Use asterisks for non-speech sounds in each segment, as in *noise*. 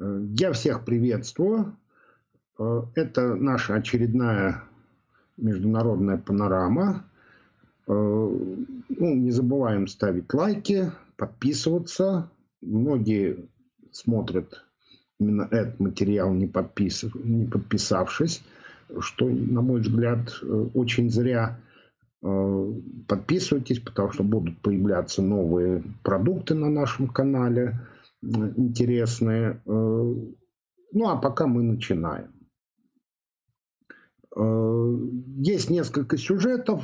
Я всех приветствую. Это наша очередная международная панорама. Ну, не забываем ставить лайки, подписываться. Многие смотрят именно этот материал, не, подпис... не подписавшись, что, на мой взгляд, очень зря. Подписывайтесь, потому что будут появляться новые продукты на нашем канале, интересные. Ну, а пока мы начинаем. Есть несколько сюжетов,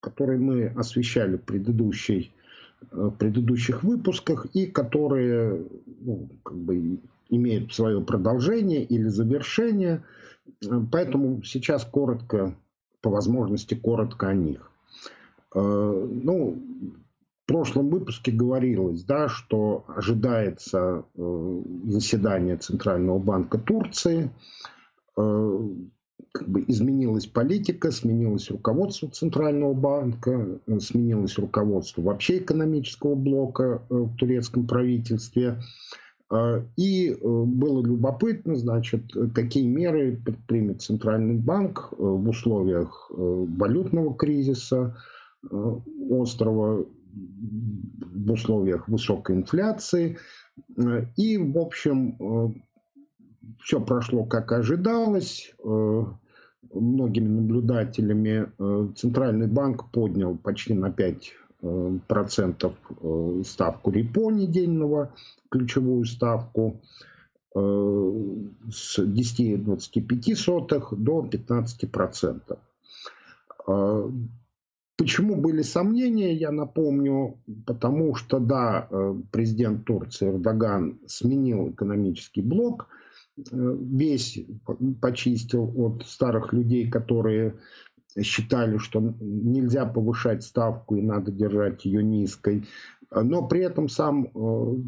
которые мы освещали в предыдущей в предыдущих выпусках и которые ну, как бы имеют свое продолжение или завершение. Поэтому сейчас коротко, по возможности, коротко о них. Э, ну, в прошлом выпуске говорилось, да, что ожидается э, заседание Центрального банка Турции. Э, как бы изменилась политика, сменилось руководство Центрального банка, сменилось руководство вообще экономического блока в турецком правительстве. И было любопытно, значит, какие меры предпримет Центральный банк в условиях валютного кризиса, Э, острова в условиях высокой инфляции. Э, и, в общем, э, все прошло как ожидалось. Многими наблюдателями Центральный банк поднял почти на 5 процентов ставку репо недельного, ключевую ставку с 10,25 до 15 процентов. Почему были сомнения, я напомню, потому что, да, э, президент Турции Эрдоган сменил экономический блок, э, весь почистил от старых людей, которые считали, что нельзя повышать ставку и надо держать ее низкой. Но при этом сам э,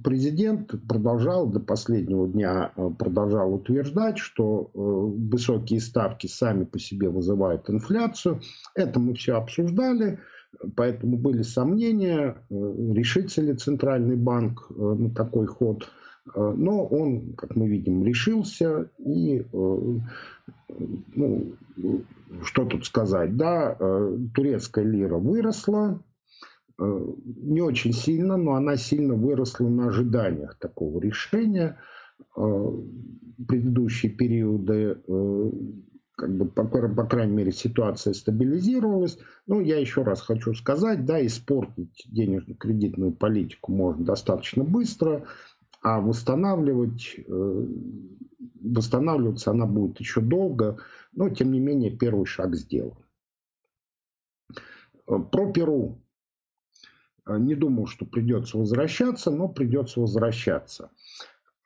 президент продолжал до последнего дня э, продолжал утверждать, что э, высокие ставки сами по себе вызывают инфляцию. Это мы все обсуждали, поэтому были сомнения, решится ли Центральный банк на такой ход. Но он, как мы видим, решился. И ну, что тут сказать? Да, турецкая лира выросла, не очень сильно, но она сильно выросла на ожиданиях такого решения. Э, предыдущие периоды, э, как бы, по, по крайней мере, ситуация стабилизировалась. Но я еще раз хочу сказать, да, испортить денежно-кредитную политику можно достаточно быстро, а восстанавливать, восстанавливаться она будет еще долго, но, тем не менее, первый шаг сделан. Про Перу Э, не думал, что придется возвращаться, но придется возвращаться.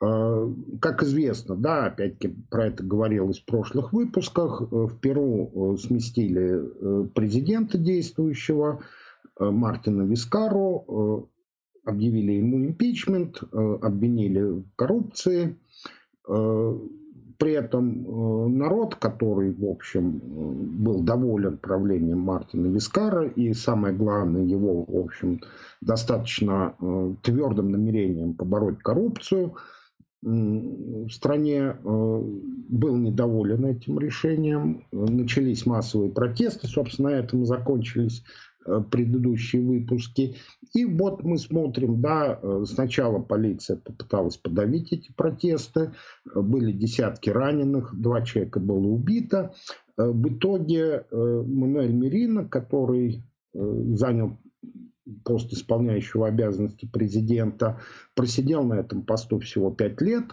Э, как известно, да, опять-таки про это говорилось в прошлых выпусках, э, в Перу сместили президента действующего Мартина Вискару, объявили ему импичмент, обвинили в коррупции. При этом э, народ, который, в общем, э, был доволен правлением Мартина Вискара и, самое главное, его, в общем, достаточно э, твердым намерением побороть коррупцию, в стране был недоволен этим решением. Начались массовые протесты, собственно, на этом закончились предыдущие выпуски. И вот мы смотрим, да, э, сначала полиция попыталась подавить эти протесты, были десятки раненых, два человека было убито. Э, в итоге Мануэль Мерина, который занял пост исполняющего обязанности президента, просидел на этом посту всего пять лет,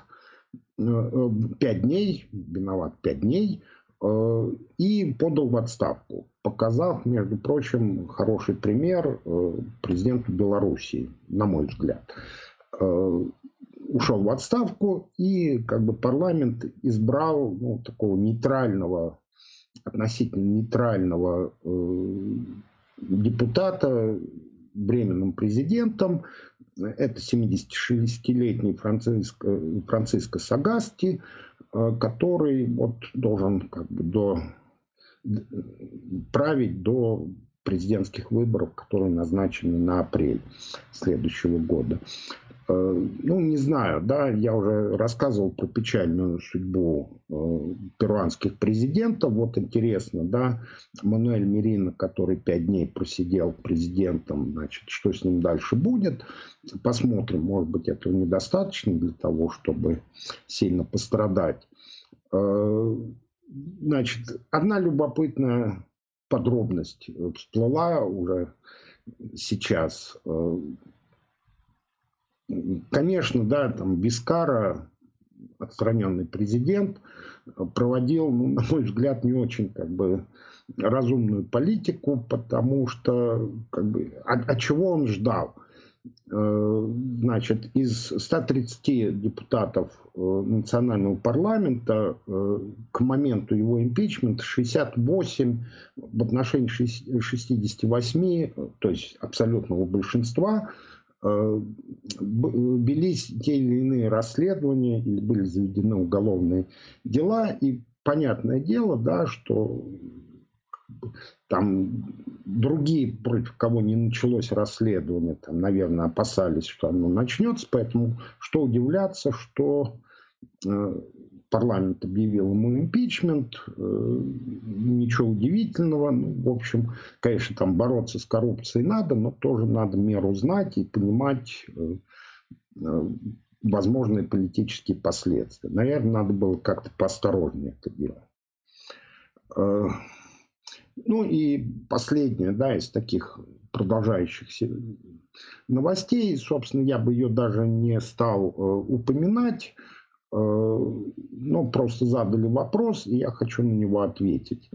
пять дней, виноват пять дней – Э, и подал в отставку, показав, между прочим, хороший пример э, президенту Белоруссии, на мой взгляд. Э, ушел в отставку, и как бы парламент избрал ну, такого нейтрального, относительно нейтрального депутата, временным президентом. Это 76-летний Франциско, Франциско Сагасти, Э, который вот должен как бы до, править до президентских выборов, которые назначены на апрель следующего года. Э, ну, не знаю, да, я уже рассказывал про печальную судьбу э, перуанских президентов. Вот интересно, да, Мануэль Мерина, который пять дней просидел президентом, значит, что с ним дальше будет. Посмотрим, может быть, этого недостаточно для того, чтобы сильно пострадать. Э, значит, одна любопытная подробность всплыла уже сейчас Конечно, да, там Бискара, отстраненный президент, проводил, ну, на мой взгляд, не очень как бы разумную политику, потому что как бы, от, от чего он ждал? Э, значит, из 130 депутатов э, национального парламента э, к моменту его импичмента 68 в отношении 68, то есть абсолютного большинства, велись те или иные расследования или были заведены уголовные дела. И понятное дело, да, что там другие, против кого не началось расследование, там, наверное, опасались, что оно начнется. Поэтому что удивляться, что э, парламент объявил ему импичмент, э, ничего удивительного. Ну, в общем, конечно, там бороться с коррупцией надо, но тоже надо меру знать и понимать э, э, возможные политические последствия. Наверное, надо было как-то поосторожнее это делать. Ну и последнее, да, из таких продолжающихся новостей, собственно, я бы ее даже не стал упоминать, ну, просто задали вопрос, и я хочу на него ответить.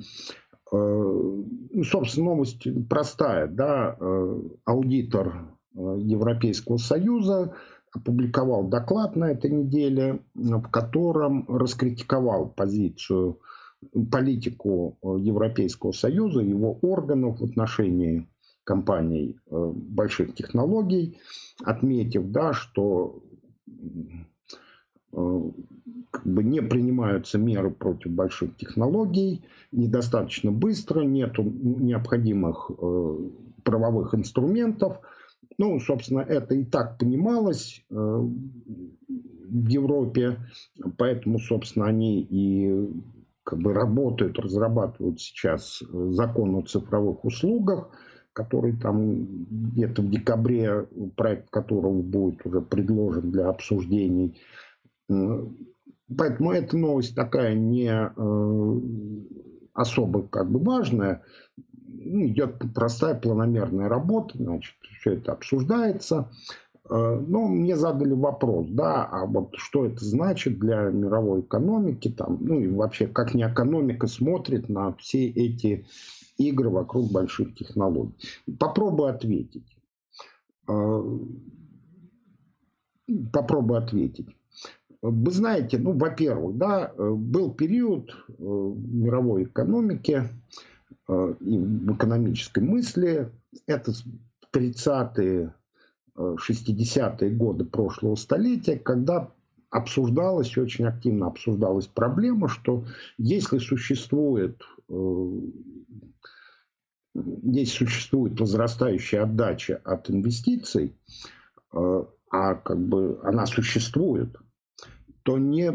Э, ну, собственно, новость простая. Да? Э, аудитор Европейского Союза опубликовал доклад на этой неделе, в котором раскритиковал позицию, политику Европейского Союза, его органов в отношении компаний больших технологий, отметив, да, что Э, как бы не принимаются меры против больших технологий, недостаточно быстро, нет необходимых э, правовых инструментов. Ну, собственно, это и так понималось э, в Европе, поэтому, собственно, они и как бы работают, разрабатывают сейчас закон о цифровых услугах, который там где-то в декабре, проект которого будет уже предложен для обсуждений Поэтому эта новость такая не э, особо как бы важная. Ну, идет простая планомерная работа, значит, все это обсуждается. Э, но мне задали вопрос, да, а вот что это значит для мировой экономики, там, ну и вообще, как не экономика смотрит на все эти игры вокруг больших технологий. Попробую ответить. Э, попробую ответить. Вы знаете, ну, во-первых, да, э, был период э, мировой экономике э, и в экономической мысли, это 30-е, 60-е годы прошлого столетия, когда обсуждалась, очень активно обсуждалась проблема, что если существует, если существует возрастающая отдача от инвестиций, а как бы она существует, то не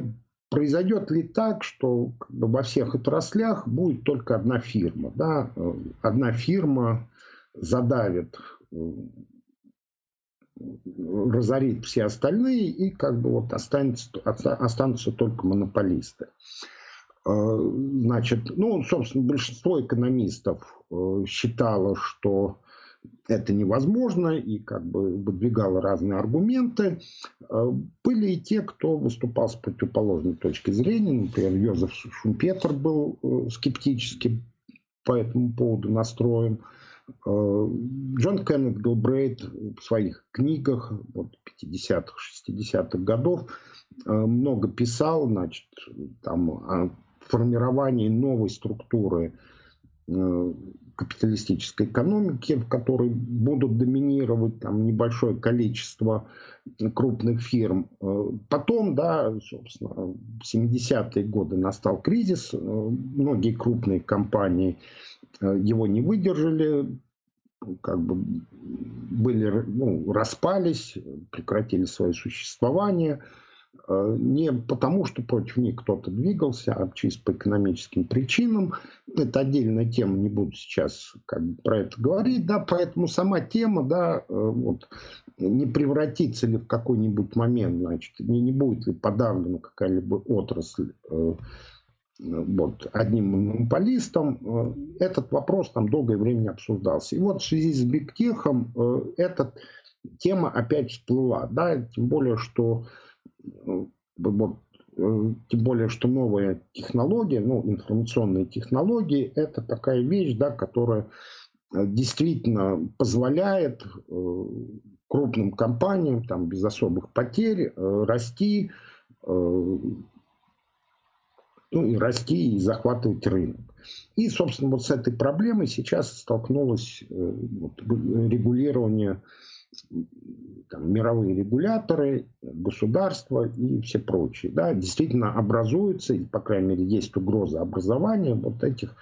произойдет ли так, что во всех отраслях будет только одна фирма? Да? Одна фирма задавит, разорит все остальные, и как бы вот останется, останутся только монополисты. Значит, ну, собственно, большинство экономистов э, считало, что это невозможно и как бы выдвигало разные аргументы. Э, были и те, кто выступал с противоположной точки зрения. Например, Йозеф Шумпетер был э, скептически по этому поводу настроен. Э, Джон Кеннет Гилбрейт в своих книгах вот, 50-х, 60-х годов много писал значит, там, о формировании новой структуры капиталистической экономики, в которой будут доминировать там небольшое количество крупных фирм. Э, потом, да, собственно, в 70-е годы настал кризис, э, многие крупные компании э, его не выдержали, как бы были, ну, распались, прекратили свое существование – не потому, что против них кто-то двигался, а чисто по экономическим причинам. Это отдельная тема, не буду сейчас как бы про это говорить. Да, поэтому сама тема, да, э, вот, не превратится ли в какой-нибудь момент, значит, не, не будет ли подавлена какая-либо отрасль э, вот, одним монополистом, этот вопрос там долгое время обсуждался. И вот в связи с бигтехом эта тема опять всплыла. Да, тем более, что э, тем более, что новая технология, ну, информационные технологии, это такая вещь, да, которая э, действительно позволяет э, крупным компаниям там, без особых потерь расти, ну, и расти и захватывать рынок. И, собственно, вот с этой проблемой сейчас столкнулось регулирование там, мировые регуляторы, государства и все прочие. Да, действительно образуются, и, по крайней мере, есть угроза образования вот этих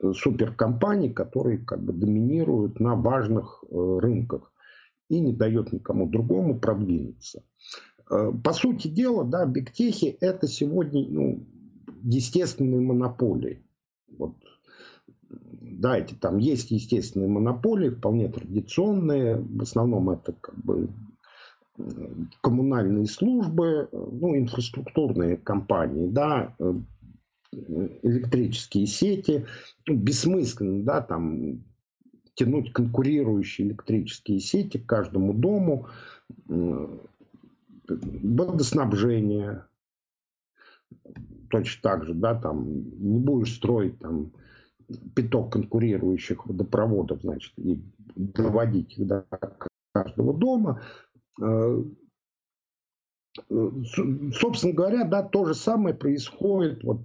э, суперкомпаний, которые как бы доминируют на важных э, рынках и не дает никому другому продвинуться. Э, по сути дела, да, бигтехи это сегодня ну, естественные монополии. Вот да, эти там есть естественные монополии, вполне традиционные. В основном это как бы коммунальные службы, ну, инфраструктурные компании, да, электрические сети. Ну, бессмысленно, да, там тянуть конкурирующие электрические сети к каждому дому, водоснабжение, точно так же, да, там не будешь строить там пяток конкурирующих водопроводов, значит, и доводить их до каждого дома. Э, э, собственно говоря, да, то же самое происходит. Вот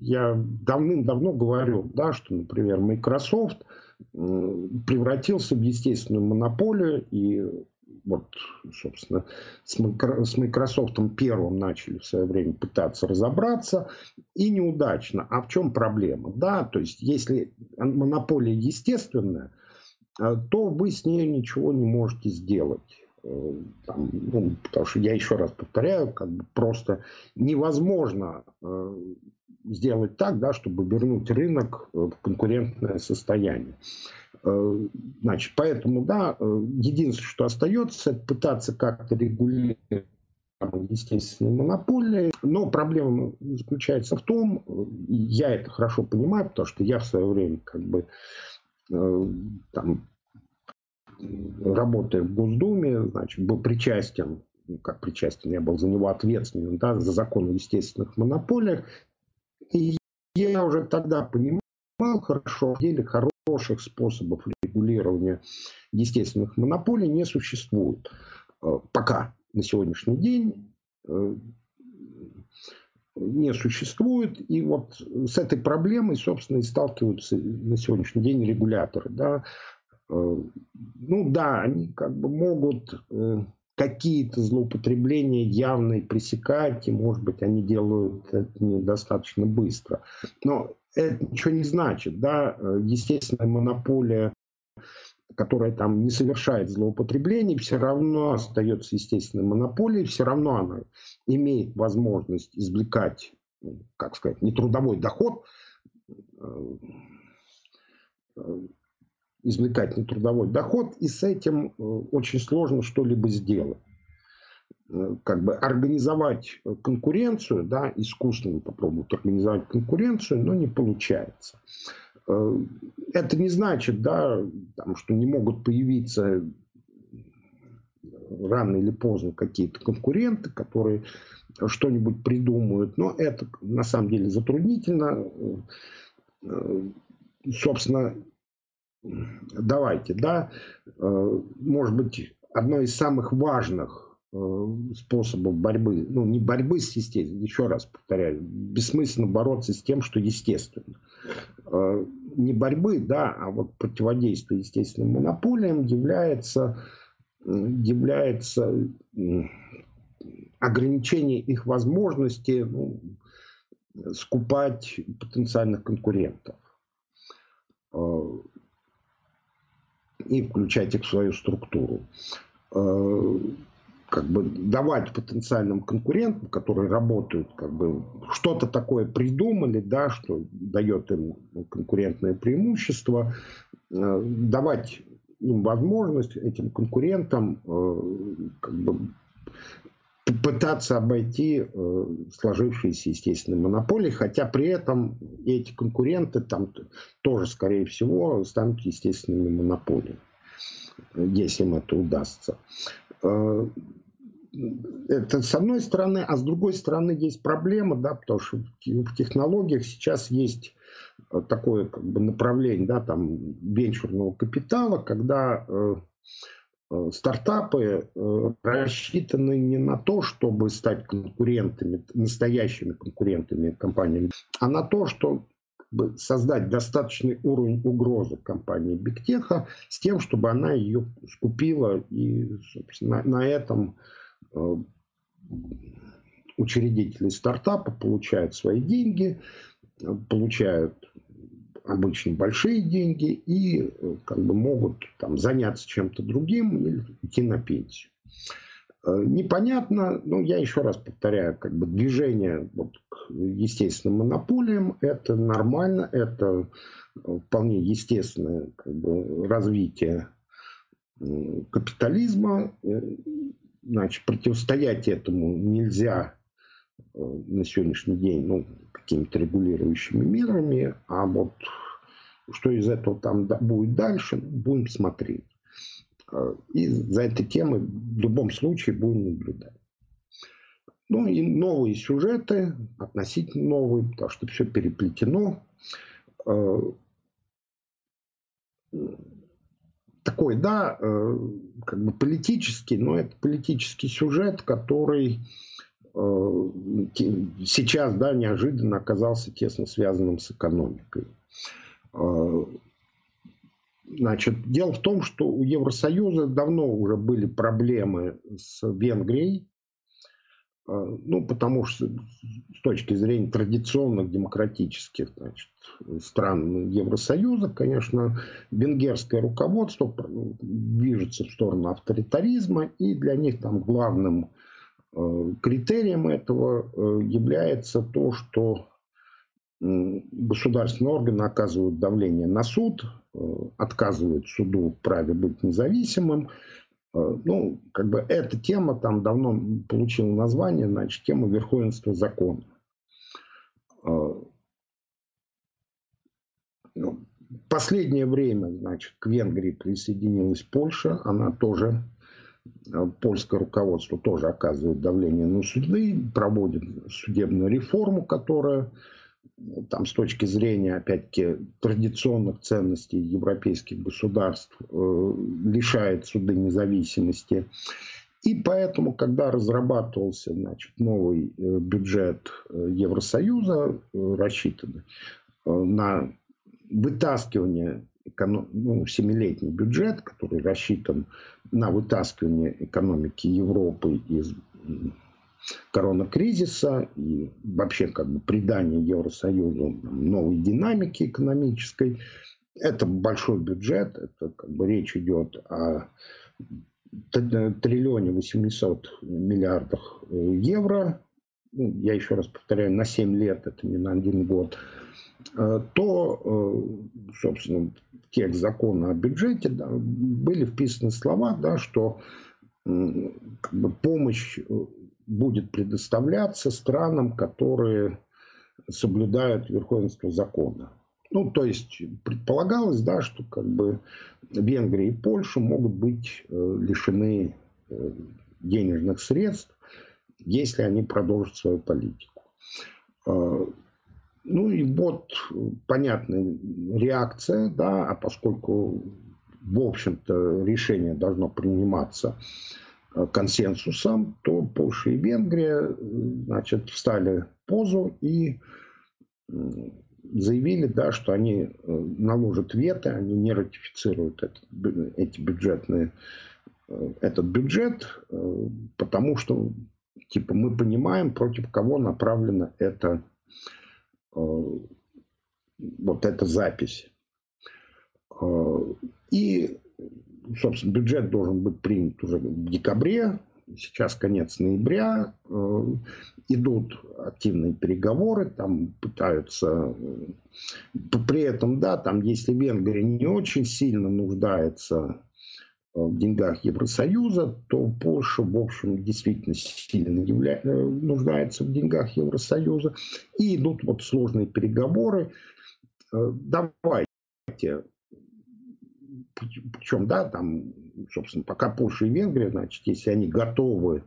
я давным-давно говорю, да, что, например, Microsoft превратился в естественную монополию и вот, собственно, с Microsoft первым начали в свое время пытаться разобраться, и неудачно. А в чем проблема? Да, то есть, если монополия естественная, э, то вы с ней ничего не можете сделать. Э, там, ну, потому что я еще раз повторяю, как бы просто невозможно э, сделать так, да, чтобы вернуть рынок в конкурентное состояние. Э, значит, поэтому, да, э, единственное, что остается, это пытаться как-то регулировать естественные монополии. Но проблема заключается в том, я это хорошо понимаю, потому что я в свое время как бы э, там, работая в Госдуме, значит, был причастен, ну, как причастен, я был за него ответственным, да, за закон о естественных монополиях. И я уже тогда понимал хорошо, в деле хорошо хороших способов регулирования естественных монополий не существует. Э, пока на сегодняшний день э, не существует. И вот с этой проблемой, собственно, и сталкиваются на сегодняшний день регуляторы. Да. Э, ну да, они как бы могут какие-то злоупотребления явно пресекать, и, может быть, они делают это недостаточно быстро. Но это ничего не значит. Да? Естественная монополия, которая там не совершает злоупотреблений, все равно остается естественной монополией, все равно она имеет возможность извлекать, ну, как сказать, нетрудовой доход, э, э, извлекать нетрудовой доход, и с этим э, очень сложно что-либо сделать. Э, как бы организовать конкуренцию, да, искусственно попробовать организовать конкуренцию, но не получается. Э, это не значит, да, там, что не могут появиться рано или поздно какие-то конкуренты, которые что-нибудь придумают, но это на самом деле затруднительно. Собственно, давайте, да, э, может быть, одно из самых важных э, способов борьбы, ну, не борьбы с естественным, еще раз повторяю, бессмысленно бороться с тем, что естественно. Э, не борьбы, да, а вот противодействие естественным монополиям является, является ограничение их возможности ну, скупать потенциальных конкурентов. и включать их в свою структуру. Э, как бы давать потенциальным конкурентам, которые работают, как бы что-то такое придумали, да, что дает им конкурентное преимущество, э, давать им возможность этим конкурентам как бы пытаться обойти э, сложившиеся естественные монополии, хотя при этом эти конкуренты там тоже, скорее всего, станут естественными монополиями, если им это удастся. Э, это с одной стороны, а с другой стороны есть проблема, да, потому что в технологиях сейчас есть такое как бы направление, да, там венчурного капитала, когда э, Э, стартапы э, рассчитаны не на то, чтобы стать конкурентами, настоящими конкурентами компаниями, а на то, что создать достаточный уровень угрозы компании Бигтеха с тем, чтобы она ее скупила и собственно, на этом э, учредители стартапа получают свои деньги, получают обычно большие деньги и э, как бы могут там, заняться чем-то другим или идти на пенсию. Э, непонятно, ну я еще раз повторяю, как бы движение вот, к естественным монополиям это нормально, это э, вполне естественное как бы, развитие капитализма. Значит, противостоять этому нельзя на сегодняшний день, ну, какими-то регулирующими мерами, а вот что из этого там будет дальше, будем смотреть. А, и за этой темой в любом случае будем наблюдать. Ну и новые сюжеты, относительно новые, потому что все переплетено. Такой, да, а, как бы политический, но это политический сюжет, который Э, сейчас, да, неожиданно оказался тесно связанным с экономикой. Э, значит, дело в том, что у Евросоюза давно уже были проблемы с Венгрией, э, ну, потому что с точки зрения традиционных демократических значит, стран Евросоюза, конечно, венгерское руководство движется в сторону авторитаризма, и для них там главным Э, критерием этого э, является то, что государственные органы оказывают давление на суд, э, отказывают суду в праве быть независимым. Ну, как бы эта тема там давно получила название, значит, тема верховенства закона. Ну, последнее время, значит, к Венгрии присоединилась Польша, она тоже Э, польское руководство тоже оказывает давление на суды, проводит судебную реформу, которая там с точки зрения, опять-таки, традиционных ценностей европейских государств э, лишает суды независимости. И поэтому, когда разрабатывался значит, новый э, бюджет Евросоюза, рассчитанный на вытаскивание ну, семилетний бюджет, который рассчитан на вытаскивание экономики Европы из коронакризиса и вообще как бы придание Евросоюзу новой динамики экономической. Это большой бюджет, это как бы речь идет о триллионе 800 миллиардах э, евро. Ну, я еще раз повторяю, на 7 лет, это не на один год. Э, то, э, собственно, в текст закона о бюджете да, были вписаны слова, да, что как бы, помощь будет предоставляться странам, которые соблюдают верховенство закона. Ну, то есть предполагалось, да, что как бы Венгрия и Польша могут быть лишены денежных средств, если они продолжат свою политику. Ну и вот понятная реакция, да, а поскольку, в общем-то, решение должно приниматься э, консенсусом, то Польша и Венгрия, значит, встали в позу и заявили, да, что они э, наложат вето, они не ратифицируют этот, эти бюджетные, э, этот бюджет, потому что, типа, мы понимаем, против кого направлено это Э, вот эта запись. Э, и собственно, бюджет должен быть принят уже в декабре, сейчас конец ноября, э, идут активные переговоры, там пытаются, при этом, да, там, если Венгрия не очень сильно нуждается в деньгах Евросоюза, то Польша, в общем, действительно сильно явля... Э, нуждается в деньгах Евросоюза. И идут вот сложные переговоры. Э, давайте, причем, да, там, собственно, пока Польша и Венгрия, значит, если они готовы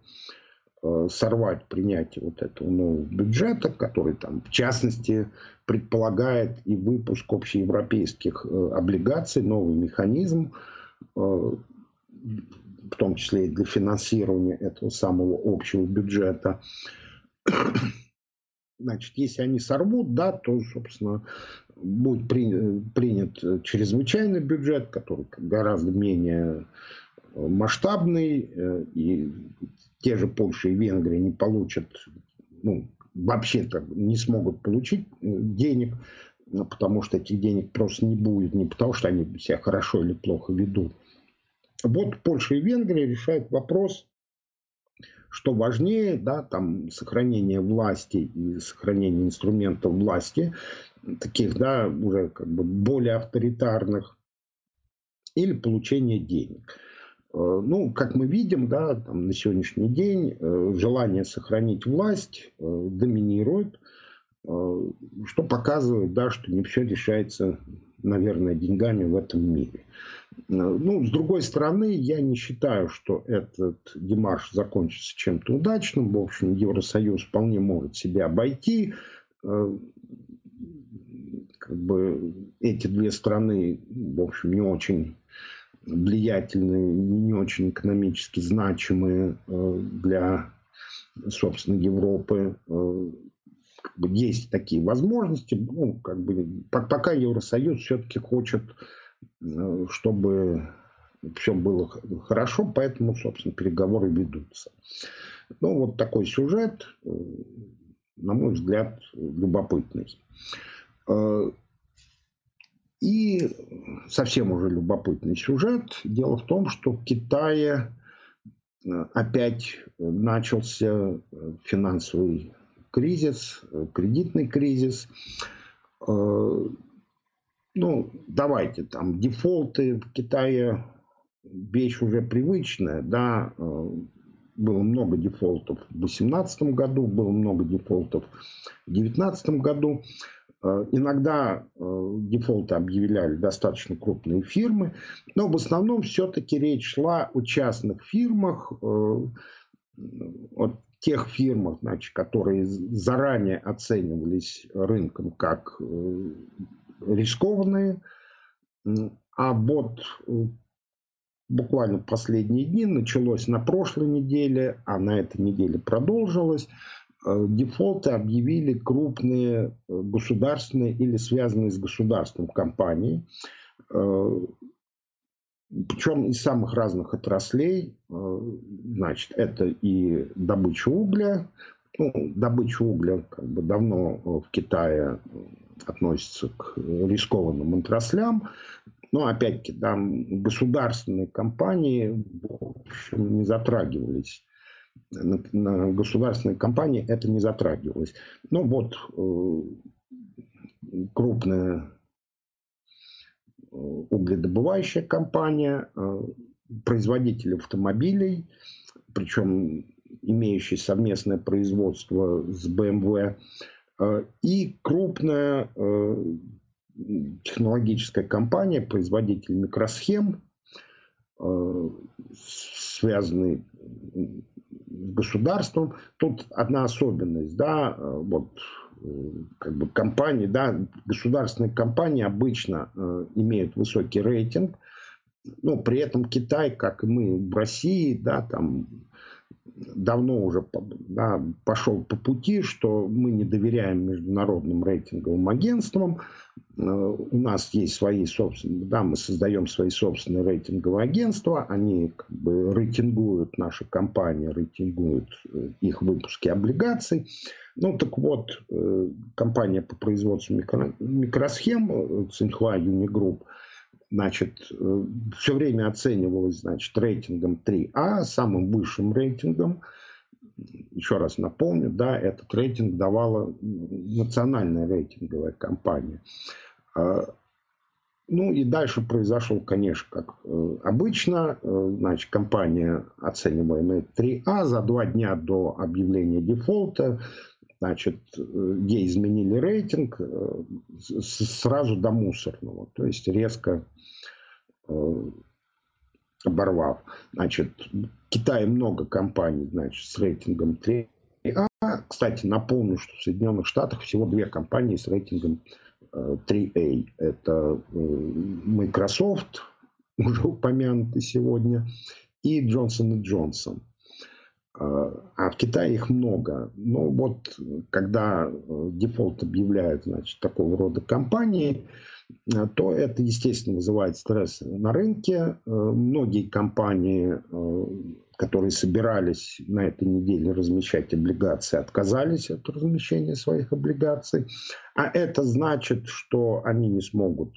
э, сорвать принятие вот этого нового бюджета, который там, в частности, предполагает и выпуск общеевропейских облигаций, новый механизм, в том числе и для финансирования этого самого общего бюджета. Значит, если они сорвут, да, то, собственно, будет принят чрезвычайный бюджет, который гораздо менее масштабный, и те же Польша и Венгрия не получат, ну, вообще-то не смогут получить денег, потому что этих денег просто не будет, не потому что они себя хорошо или плохо ведут, вот Польша и Венгрия решают вопрос, что важнее, да, там сохранение власти и сохранение инструментов власти, таких, да, уже как бы более авторитарных, или получение денег. Э, ну, как мы видим, да, там, на сегодняшний день э, желание сохранить власть э, доминирует, что показывает, да, что не все решается, наверное, деньгами в этом мире. Ну, с другой стороны, я не считаю, что этот демарш закончится чем-то удачным. В общем, Евросоюз вполне может себя обойти. Э, как бы эти две страны, в общем, не очень влиятельные, не очень экономически значимые э, для, собственно, Европы. Как бы есть такие возможности. Ну, как бы, пока Евросоюз все-таки хочет Э, чтобы все было хорошо, поэтому, собственно, переговоры ведутся. Ну, вот такой сюжет, э, на мой взгляд, любопытный. Э, и совсем уже любопытный сюжет. Дело в том, что в Китае опять начался финансовый кризис, кредитный кризис ну, давайте, там, дефолты в Китае вещь уже привычная, да, э, было много дефолтов в 2018 году, было много дефолтов в 2019 году. Э, иногда э, дефолты объявляли достаточно крупные фирмы, но в основном все-таки речь шла о частных фирмах, о тех фирмах, значит, которые заранее оценивались рынком как рискованные. А вот э, буквально последние дни началось на прошлой неделе, а на этой неделе продолжилось. Э, дефолты объявили крупные э, государственные или связанные с государством компании. Причем из самых разных отраслей. Значит, это и добыча угля. Ну, добыча угля как бы давно в Китае относится к рискованным отраслям. Но опять-таки там государственные компании в общем, не затрагивались. На, на государственные компании это не затрагивалось. Ну вот э, крупная э, угледобывающая компания, э, производитель автомобилей, причем имеющий совместное производство с BMW, Э, и крупная э, технологическая компания, производитель микросхем, связанный с государством. Тут одна особенность, да, вот как бы компании, да, государственные компании обычно имеют высокий рейтинг, но при этом Китай, как и мы в России, да, там давно уже да, пошел по пути, что мы не доверяем международным рейтинговым агентствам. Э, у нас есть свои собственные, да, мы создаем свои собственные рейтинговые агентства, они как бы рейтингуют наши компании, рейтингуют э, их выпуски облигаций. Ну так вот, э, компания по производству микро, микросхем Цинхуа Юнигрупп, значит, все время оценивалось, значит, рейтингом 3А, самым высшим рейтингом. Еще раз напомню, да, этот рейтинг давала национальная рейтинговая компания. Ну и дальше произошел, конечно, как э, обычно. Э, значит, компания, оцениваемая 3А, за два дня до объявления дефолта, значит, э, ей изменили рейтинг сразу до мусорного. То есть резко оборвав. Значит, в Китае много компаний, значит, с рейтингом 3А. Кстати, напомню, что в Соединенных Штатах всего две компании с рейтингом 3A. Это э, Microsoft, *laughs* уже упомянутый сегодня, и Johnson Johnson. А, в Китае их много. Но вот когда э, дефолт объявляют значит, такого рода компании, э, то это, естественно, вызывает стресс на рынке. Многие компании которые собирались на этой неделе размещать облигации, отказались от размещения своих облигаций. А это значит, что они не смогут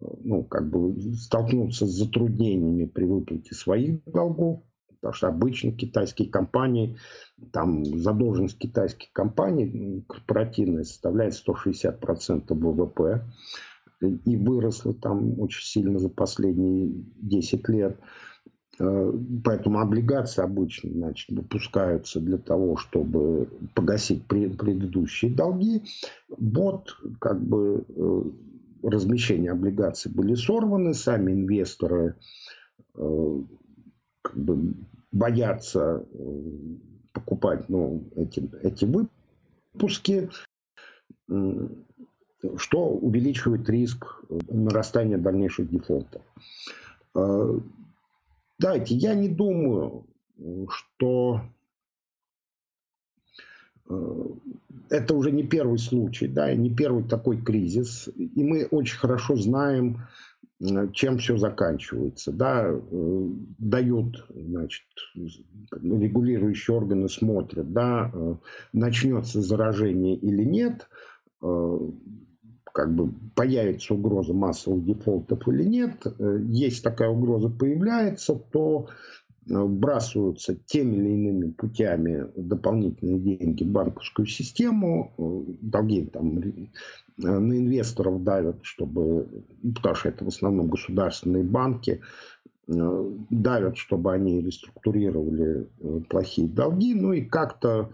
ну, как бы столкнуться с затруднениями при выплате своих долгов, потому что обычно китайские компании, там задолженность китайских компаний корпоративная составляет 160% ВВП и выросла там очень сильно за последние 10 лет. Э, поэтому облигации обычно значит, выпускаются для того, чтобы погасить предыдущие долги. Вот как бы э, размещение облигаций были сорваны, сами инвесторы э, как бы боятся покупать ну, эти, эти выпуски, что увеличивает риск нарастания дальнейших дефолтов. Давайте, я не думаю, что э, это уже не первый случай, да, и не первый такой кризис. И мы очень хорошо знаем, э, чем все заканчивается. Да, э, дают, значит, регулирующие органы смотрят, да, начнется заражение или нет, как бы появится угроза массовых дефолтов или нет, э, есть такая угроза появляется, то э, вбрасываются теми или иными путями дополнительные деньги в банковскую систему, э, долги там на инвесторов давят, чтобы, потому что это в основном государственные банки, давят, чтобы они реструктурировали плохие долги, ну и как-то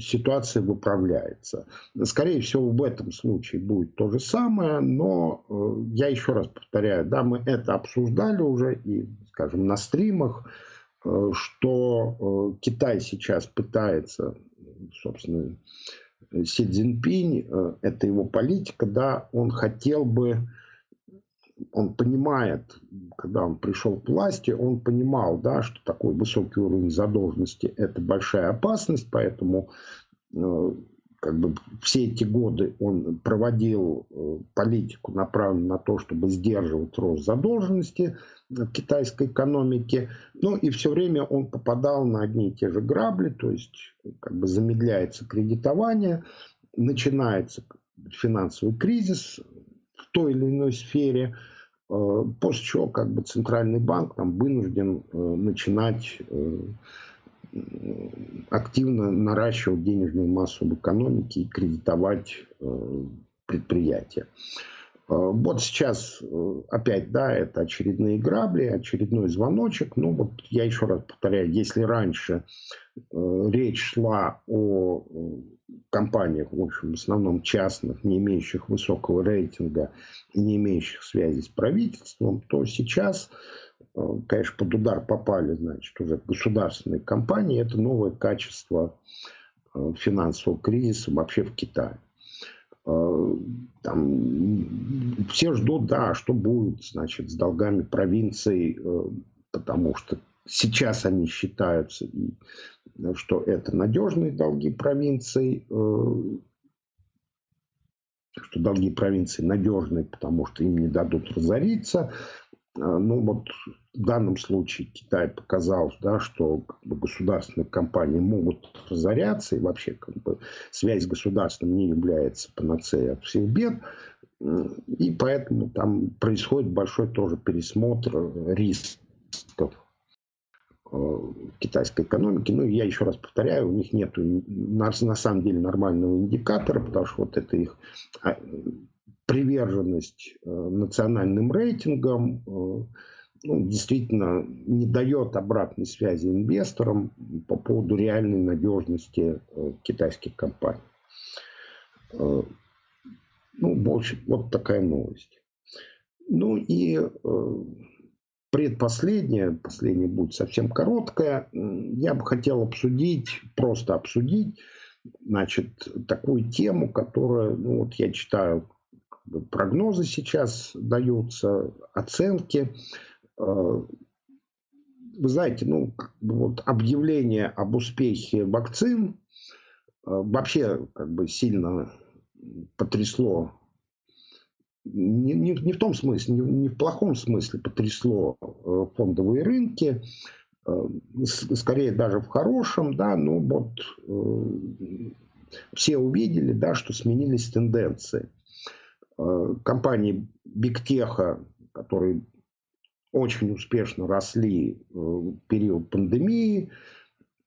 ситуация выправляется. Скорее всего, в этом случае будет то же самое, но э, я еще раз повторяю, да, мы это обсуждали уже и, скажем, на стримах, э, что э, Китай сейчас пытается, собственно, Си Цзиньпинь, это его политика, да, он хотел бы он понимает, когда он пришел к власти, он понимал, да, что такой высокий уровень задолженности – это большая опасность, поэтому э, как бы все эти годы он проводил э, политику, направленную на то, чтобы сдерживать рост задолженности в китайской экономике. Ну и все время он попадал на одни и те же грабли, то есть как бы замедляется кредитование, начинается финансовый кризис в той или иной сфере – Э, после чего как бы центральный банк там вынужден э, начинать э, активно наращивать денежную массу в экономике и кредитовать предприятия. Вот сейчас опять, да, это очередные грабли, очередной звоночек. Ну вот я еще раз повторяю, если раньше речь шла о компаниях, в общем, в основном частных, не имеющих высокого рейтинга и не имеющих связи с правительством, то сейчас, э, конечно, под удар попали, значит, уже государственные компании. Это новое качество э, финансового кризиса вообще в Китае. Э, там, все ждут, да, что будет, значит, с долгами провинций, потому что сейчас они считаются, что это надежные долги провинций, э, что долги провинции надежные, потому что им не дадут разориться. А, ну вот в данном случае Китай показал, да, что как бы, государственные компании могут разоряться, и вообще как бы, связь с государством не является панацеей от всех бед. И поэтому там происходит большой тоже пересмотр рисков э, китайской экономики. Ну, я еще раз повторяю, у них нет на, на самом деле нормального индикатора, потому что вот это их а, приверженность э, национальным рейтингам э, ну, действительно не дает обратной связи инвесторам по поводу реальной надежности китайских компаний. Ну, больше, вот такая новость. Ну и э, предпоследняя, последняя будет совсем короткая, я бы хотел обсудить, просто обсудить, значит, такую тему, которая, ну вот я читаю, прогнозы сейчас даются, оценки. Э, вы знаете, ну, вот объявление об успехе вакцин э, вообще как бы сильно потрясло не, не, не в том смысле, не, не в плохом смысле потрясло э, фондовые рынки, скорее даже в хорошем, да, ну вот все увидели, да, что сменились тенденции. Компании Big Tech, которые очень успешно росли в период пандемии,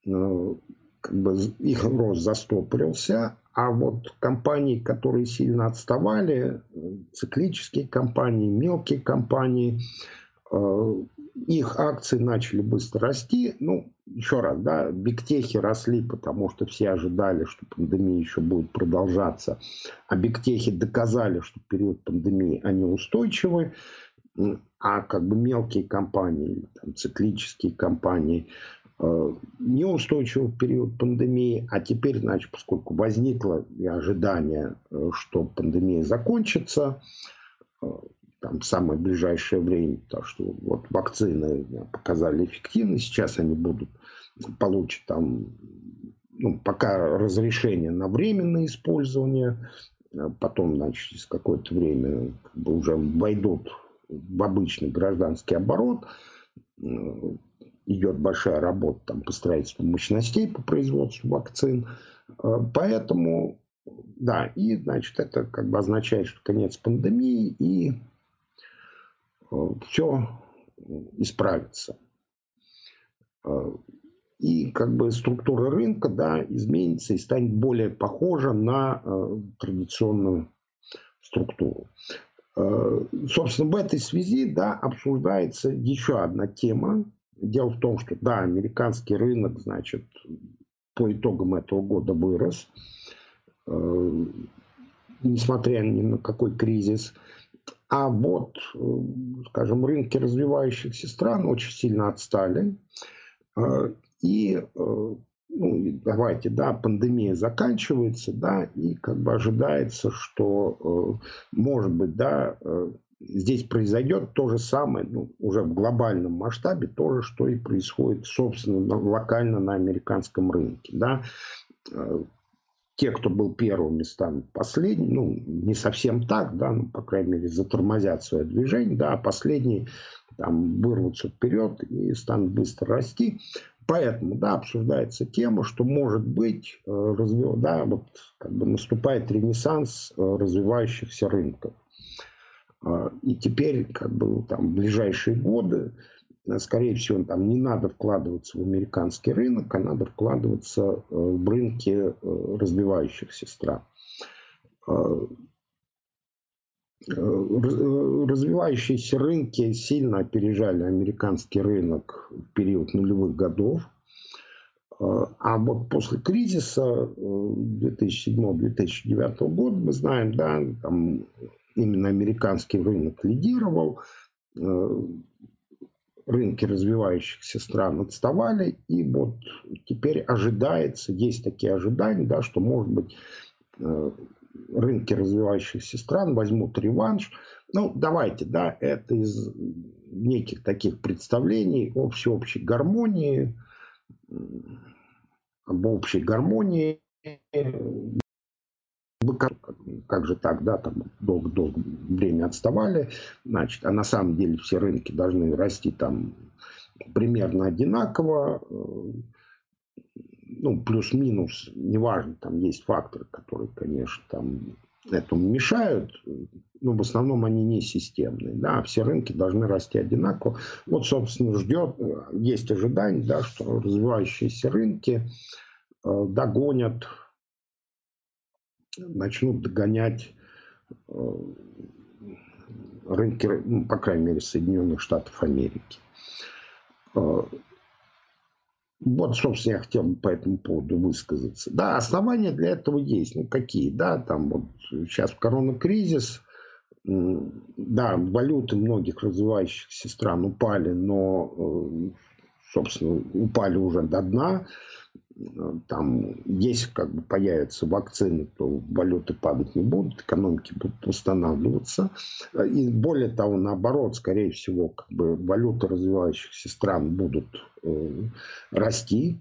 как бы их рост застопорился, а вот компании, которые сильно отставали, циклические компании, мелкие компании, э, их акции начали быстро расти. Ну, еще раз, да, бигтехи росли, потому что все ожидали, что пандемия еще будет продолжаться. А бигтехи доказали, что в период пандемии они устойчивы. А как бы мелкие компании, там, циклические компании, Э, неустойчивый период пандемии, а теперь, значит, поскольку возникло ожидание, э, что пандемия закончится, э, там, самое ближайшее время, потому что вот вакцины показали эффективность, сейчас они будут, получат там, ну, пока разрешение на временное использование, потом, значит, через какое-то время как бы уже войдут в обычный гражданский оборот, идет большая работа там, по строительству мощностей по производству вакцин. Э, поэтому, да, и, значит, это как бы означает, что конец пандемии и все исправится. Э, и как бы структура рынка, да, изменится и станет более похожа на традиционную структуру. Собственно, в этой связи да, обсуждается еще одна тема, Дело в том, что да, американский рынок, значит, по итогам этого года вырос, несмотря ни на какой кризис. А вот, э, скажем, рынки развивающихся стран очень сильно отстали. Э, и, ну, давайте, да, пандемия заканчивается, да, и как бы ожидается, что, может быть, да, здесь произойдет то же самое, ну, уже в глобальном масштабе, то же, что и происходит, собственно, локально на американском рынке. Да? Э, те, кто был первыми, станут последними, ну, не совсем так, да, ну, по крайней мере, затормозят свое движение, да, а последние там вырвутся вперед и станут быстро расти. Поэтому, да, обсуждается тема, что может быть, э, развил, да, вот как бы наступает ренессанс э, развивающихся рынков. А, и теперь, как бы, там, в ближайшие годы, э, скорее всего, там не надо вкладываться в американский рынок, а надо вкладываться э, в рынки э, развивающихся стран. Развивающиеся рынки сильно опережали американский рынок в период нулевых годов. А, вот после кризиса 2007-2009 года мы знаем, да, там именно американский рынок лидировал, э, рынки развивающихся стран отставали, и вот теперь ожидается, есть такие ожидания, да, что, может быть, э, рынки развивающихся стран возьмут реванш. Ну, давайте, да, это из неких таких представлений о всеобщей гармонии, об общей гармонии как, как же так, да, там долго-долго время отставали, значит, а на самом деле все рынки должны расти там примерно одинаково, э, ну, плюс-минус, неважно, там есть факторы, которые, конечно, там этому мешают, ну, в основном они не системные, да, все рынки должны расти одинаково. Вот, собственно, ждет, есть ожидание, да, что развивающиеся рынки э, догонят, начнут догонять э, рынки, ну, по крайней мере, Соединенных Штатов Америки. Э, вот, собственно, я хотел по этому поводу высказаться. Да, основания для этого есть. Ну, какие? Да, там вот сейчас коронакризис, да, валюты многих развивающихся стран упали, но, э, собственно, упали уже до дна. Там, если как бы появятся вакцины, то валюты падать не будут, экономики будут восстанавливаться. И более того, наоборот, скорее всего, как бы валюты развивающихся стран будут э, расти,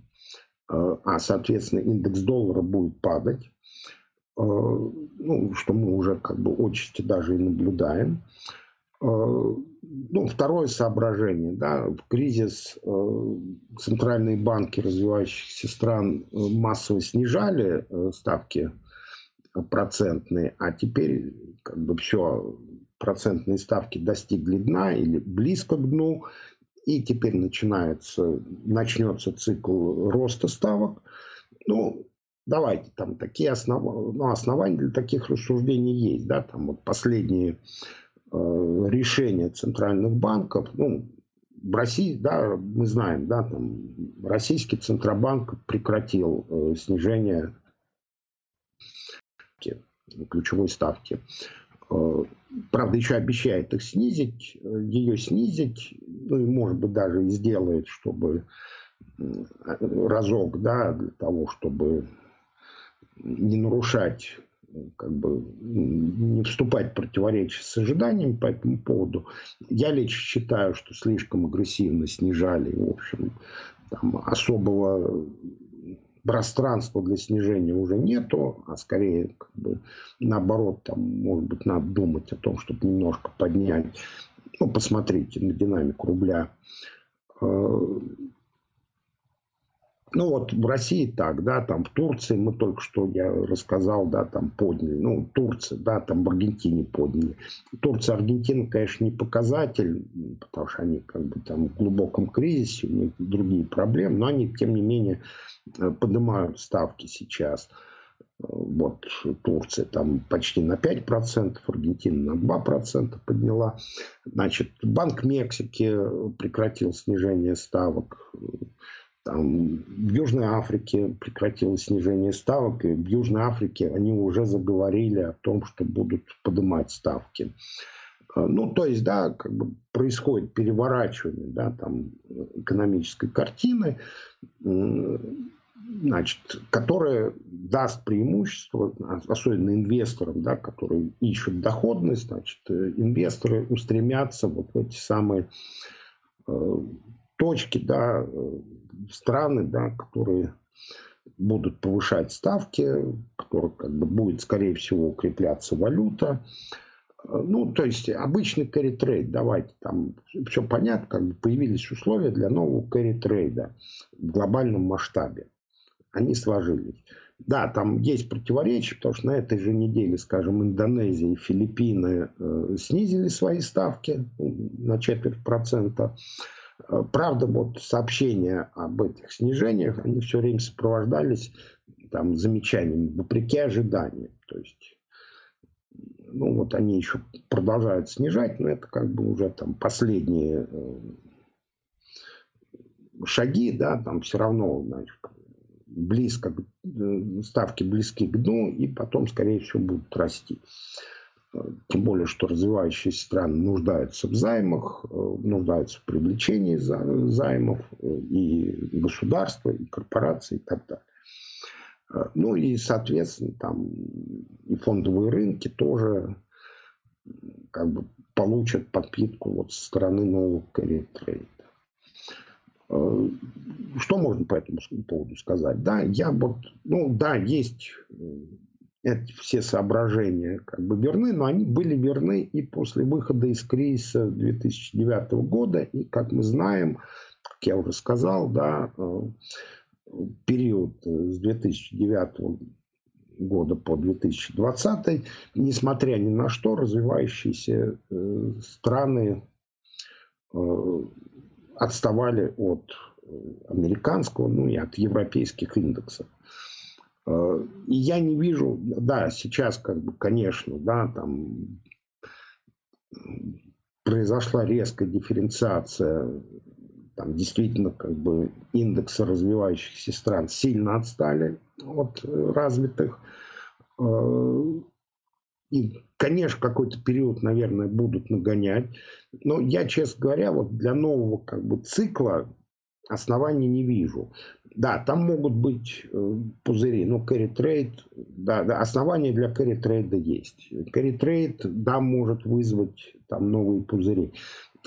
э, а, соответственно, индекс доллара будет падать. Э, ну, что мы уже как бы отчасти даже и наблюдаем. Э, ну, второе соображение, да, в кризис э, центральные банки развивающихся стран массово снижали ставки процентные, а теперь как бы все, процентные ставки достигли дна или близко к дну, и теперь начинается, начнется цикл роста ставок. Ну, давайте, там такие основ... ну, основания для таких рассуждений есть, да, там вот последние э, решения центральных банков, ну, в России, да, мы знаем, да, там российский центробанк прекратил э, снижение ключевой ставки. Э, правда, еще обещает их снизить, э, ее снизить, ну и может быть даже сделает, чтобы разок, да, для того, чтобы не нарушать, как бы не вступать в противоречие с ожиданиями по этому поводу. Я лично считаю, что слишком агрессивно снижали. В общем, там особого пространства для снижения уже нету, а скорее как бы, наоборот, там, может быть, надо думать о том, чтобы немножко поднять. Ну, посмотрите на динамику рубля. Э, ну вот в России так, да, там в Турции мы только что, я рассказал, да, там подняли, ну Турция, да, там в Аргентине подняли. Турция, Аргентина, конечно, не показатель, потому что они как бы там в глубоком кризисе, у них другие проблемы, но они, тем не менее, э, поднимают ставки сейчас. Вот Турция там почти на 5%, Аргентина на 2% подняла. Значит, Банк Мексики прекратил снижение ставок. Там, в Южной Африке прекратилось снижение ставок, и в Южной Африке они уже заговорили о том, что будут поднимать ставки. А, ну, то есть, да, как бы происходит переворачивание да, там, экономической картины, значит, которая даст преимущество, особенно инвесторам, да, которые ищут доходность, значит, инвесторы устремятся вот в эти самые э, точки, да, страны, да, которые будут повышать ставки, которые как бы будет, скорее всего, укрепляться валюта. Ну, то есть обычный carry трейд, давайте, там все понятно, как бы появились условия для нового carry трейда в глобальном масштабе. Они сложились. Да, там есть противоречия, потому что на этой же неделе, скажем, Индонезия и Филиппины э, снизили свои ставки на четверть процента. Э, правда, вот сообщения об этих снижениях, они все время сопровождались там, замечаниями, вопреки ожиданиям. То есть, ну вот они еще продолжают снижать, но это как бы уже там последние э, шаги, да, там все равно, значит, близко, э, ставки близки к дну, и потом, скорее всего, будут расти тем более, что развивающиеся страны нуждаются в займах, э, нуждаются в привлечении займов э, и государства, и корпораций, и так далее. Э, ну и, соответственно, там и фондовые рынки тоже как бы получат подпитку вот со стороны нового трейда. Что можно по этому поводу сказать? Да, я вот, ну да, есть эти все соображения как бы верны, но они были верны и после выхода из кризиса 2009 года. И, как мы знаем, как я уже сказал, да, э, период с 2009 года по 2020, несмотря ни на что, развивающиеся э, страны э, отставали от американского, ну и от европейских индексов. Э, и я не вижу, да, сейчас, как бы, конечно, да, там произошла резкая дифференциация, там действительно как бы индексы развивающихся стран сильно отстали от развитых. Э, и, конечно, какой-то период, наверное, будут нагонять. Но я, честно говоря, вот для нового как бы цикла оснований не вижу. Да, там могут быть э, пузыри, но trade, да, да, основания для carry трейда есть. Trade, да, может вызвать там новые пузыри,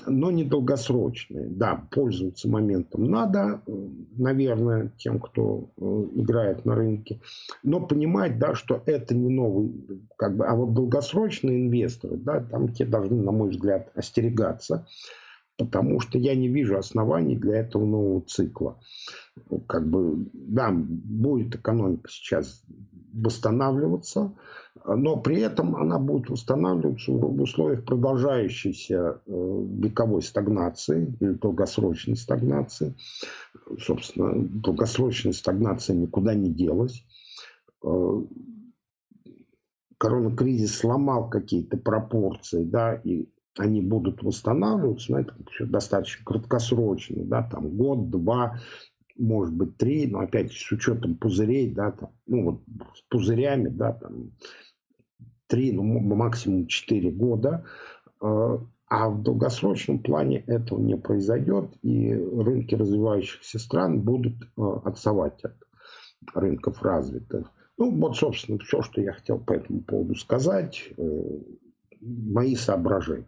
но не долгосрочные. Да, пользоваться моментом надо, э, наверное, тем, кто э, играет на рынке, но понимать, да, что это не новый, как бы, а вот долгосрочные инвесторы, да, там те должны, на мой взгляд, остерегаться потому что я не вижу оснований для этого нового цикла. Как бы, да, будет экономика сейчас восстанавливаться, но при этом она будет восстанавливаться в условиях продолжающейся э, вековой стагнации или долгосрочной стагнации. Собственно, долгосрочная стагнация никуда не делась. Э, коронакризис сломал какие-то пропорции, да, и они будут восстанавливаться, но это все достаточно краткосрочно, да, там год, два, может быть, три, но опять с учетом пузырей, да, там, ну вот с пузырями, да, там три, ну максимум четыре года, э, а в долгосрочном плане этого не произойдет, и рынки развивающихся стран будут э, отставать от рынков развитых. Ну, вот, собственно, все, что я хотел по этому поводу сказать, э, мои соображения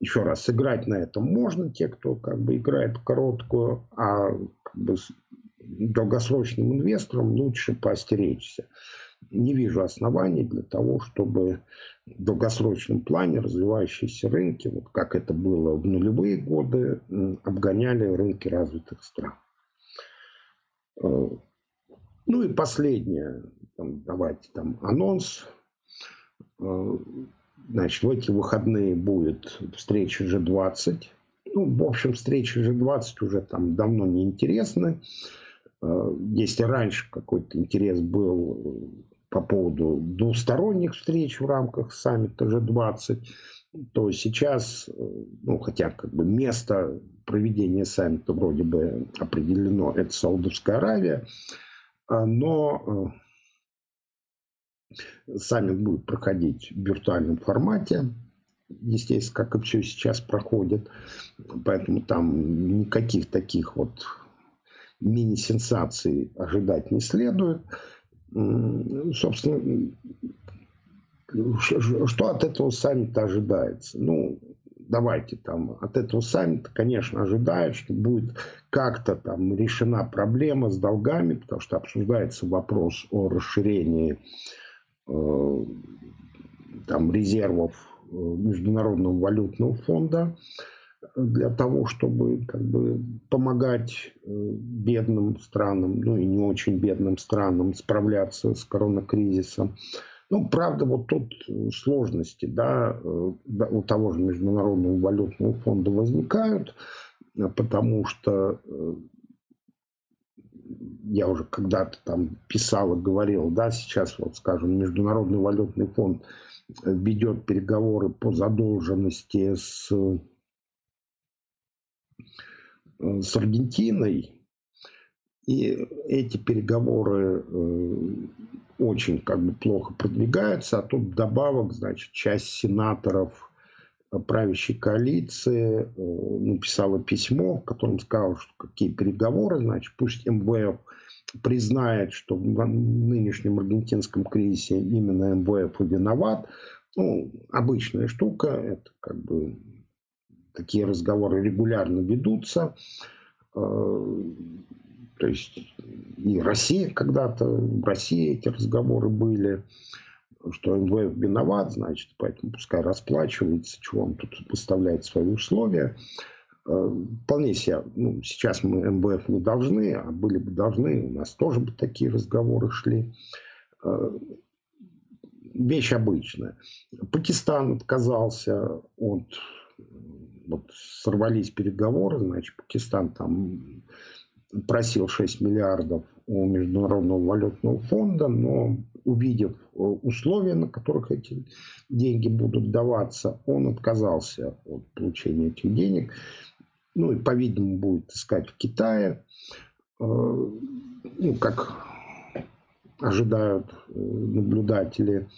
еще раз, сыграть на этом можно, те, кто как бы играет короткую, а как бы долгосрочным инвесторам лучше поостеречься. Не вижу оснований для того, чтобы в долгосрочном плане развивающиеся рынки, вот как это было в нулевые годы, обгоняли рынки развитых стран. Э, ну и последнее, там, давайте там анонс. Э, Значит, в эти выходные будет встреча G20. Ну, в общем, встречи G20 уже там давно не интересны. Э, если раньше какой-то интерес был по поводу двусторонних встреч в рамках саммита G20, то сейчас, э, ну, хотя как бы место проведения саммита вроде бы определено, это Саудовская Аравия, э, но Саммит будет проходить в виртуальном формате, естественно, как и все сейчас проходит. Поэтому там никаких таких вот мини-сенсаций ожидать не следует. Собственно, что от этого саммита ожидается? Ну, давайте там от этого саммита, конечно, ожидают, что будет как-то там решена проблема с долгами, потому что обсуждается вопрос о расширении там, резервов э, Международного валютного фонда для того, чтобы как бы, помогать э, бедным странам, ну и не очень бедным странам справляться с коронакризисом. Ну, правда, вот тут сложности да, у того же Международного валютного фонда возникают, потому что я уже когда-то там писал и говорил, да, сейчас вот, скажем, Международный валютный фонд ведет переговоры по задолженности с, с Аргентиной, и эти переговоры э, очень как бы плохо продвигаются, а тут вдобавок, значит, часть сенаторов правящей коалиции э, написала письмо, в котором сказала, что какие переговоры, значит, пусть МВФ признает, что в нынешнем аргентинском кризисе именно МВФ и виноват. Ну, обычная штука, это как бы такие разговоры регулярно ведутся. Э, то есть и Россия когда-то, в России эти разговоры были что МВФ виноват, значит, поэтому пускай расплачивается, чего он тут выставляет свои условия. Э, вполне себе, ну, сейчас мы МВФ не должны, а были бы должны, у нас тоже бы такие разговоры шли. вещь обычная. Пакистан отказался от... Вот сорвались переговоры, значит, Пакистан там просил 6 миллиардов у Международного валютного фонда, но увидев э, условия, на которых эти деньги будут даваться, он отказался от получения этих денег. Ну и, по-видимому, будет искать в Китае. Э, ну, как ожидают э, наблюдатели.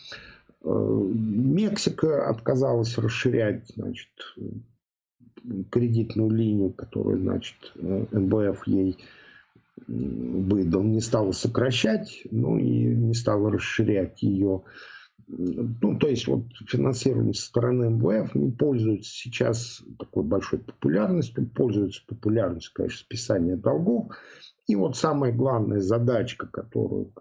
Мексика отказалась расширять значит, кредитную линию, которую значит, МВФ ей выдал, не стала сокращать, ну и не стала расширять ее. Ну, то есть вот финансирование со стороны МВФ не пользуется сейчас такой большой популярностью, пользуется популярностью, конечно, списания долгов. И вот самая главная задачка, которую,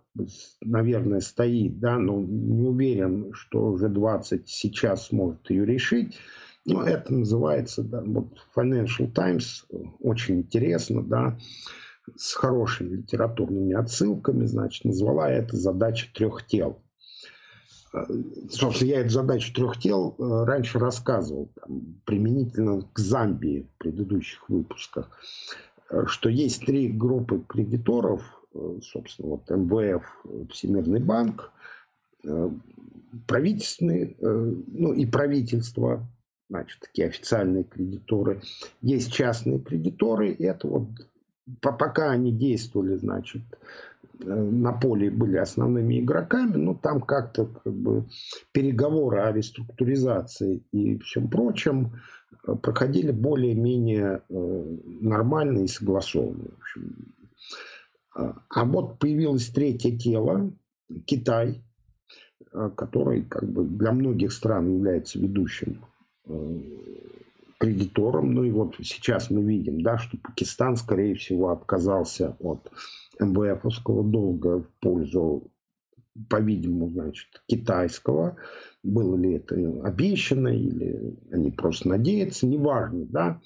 наверное, стоит, да, но не уверен, что уже 20 сейчас сможет ее решить, но это называется, да, вот Financial Times, очень интересно, да, с хорошими литературными отсылками, значит, назвала это задача трех тел. Э, собственно, я эту задачу трех тел э, раньше рассказывал, там, применительно к Замбии в предыдущих выпусках, э, что есть три группы кредиторов, собственно, вот МВФ, Всемирный банк, правительственные, ну и правительство, значит, такие официальные кредиторы. Есть частные кредиторы, это вот пока они действовали, значит, э, на поле были основными игроками, но там как-то как бы, переговоры о реструктуризации и всем прочем э, проходили более-менее э, нормально и согласованно. Общем. А вот появилось третье тело, Китай, который как бы для многих стран является ведущим кредиторам. Ну и вот сейчас мы видим, да, что Пакистан, скорее всего, отказался от МВФовского долга в пользу, по-видимому, значит, китайского. Было ли это обещано или они просто надеются, неважно, да.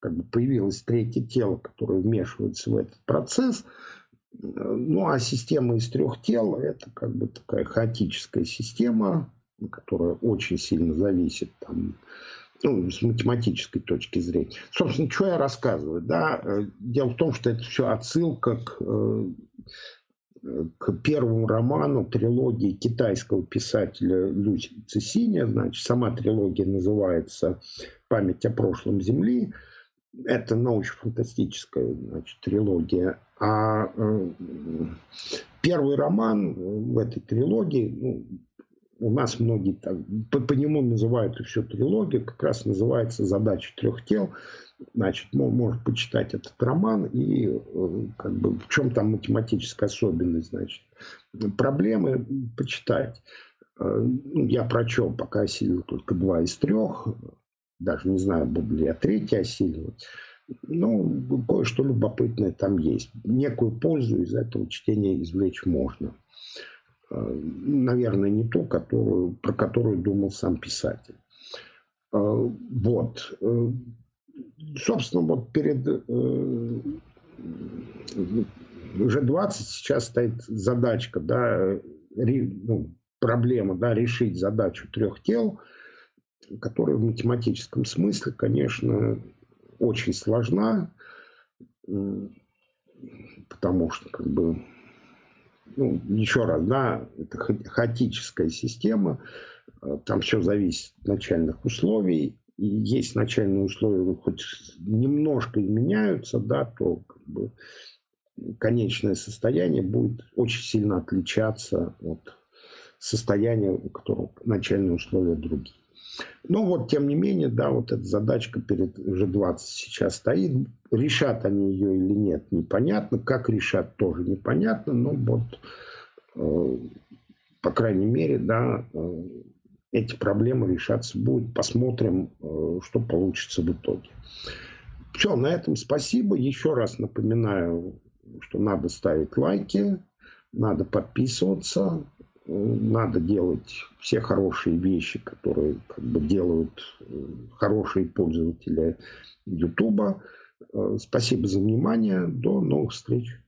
Как бы появилось третье тело, которое вмешивается в этот процесс. Ну, а система из трех тел – это как бы такая хаотическая система, которая очень сильно зависит там, ну, с математической точки зрения. Собственно, что я рассказываю? Да? Э, дело в том, что это все отсылка к, э, к первому роману трилогии китайского писателя Лю Цисиня. Значит, сама трилогия называется «Память о прошлом Земли». Это научно-фантастическая значит, трилогия. А э, первый роман в этой трилогии, ну, у нас многие так, по, по нему называют еще трилогию, как раз называется «Задача трех тел». Значит, можно почитать этот роман и э, как бы в чем там математическая особенность, значит, проблемы почитать. Э, ну, я прочел, пока осилил только два из трех, даже не знаю, буду ли я третий осиливать. Ну, кое-что любопытное там есть. Некую пользу из этого чтения извлечь можно. Э, наверное, не ту, которую, про которую думал сам писатель. Э, вот. Э, собственно, вот перед уже 20 сейчас стоит задачка, да, ну, проблема, да, решить задачу трех тел, которая в математическом смысле, конечно, очень сложна, потому что как бы ну, еще раз, да, это хаотическая система, э, там все зависит от начальных условий, и есть начальные условия, хоть немножко изменяются, да, то как бы, конечное состояние будет очень сильно отличаться от состояния, у которого начальные условия другие. Но вот, тем не менее, да, вот эта задачка перед G20 сейчас стоит. Решат они ее или нет, непонятно. Как решат, тоже непонятно. Но вот, э, по крайней мере, да, э, эти проблемы решаться будут. Посмотрим, э, что получится в итоге. Все, на этом спасибо. Еще раз напоминаю, что надо ставить лайки, надо подписываться надо делать все хорошие вещи, которые как бы делают э, хорошие пользователи Ютуба. Э, спасибо за внимание. До новых встреч.